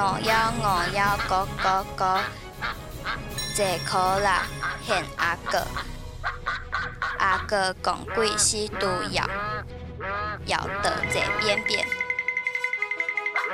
我要我要哥哥哥，坐可啦现阿哥，阿哥共鬼是毒药，要得这边边。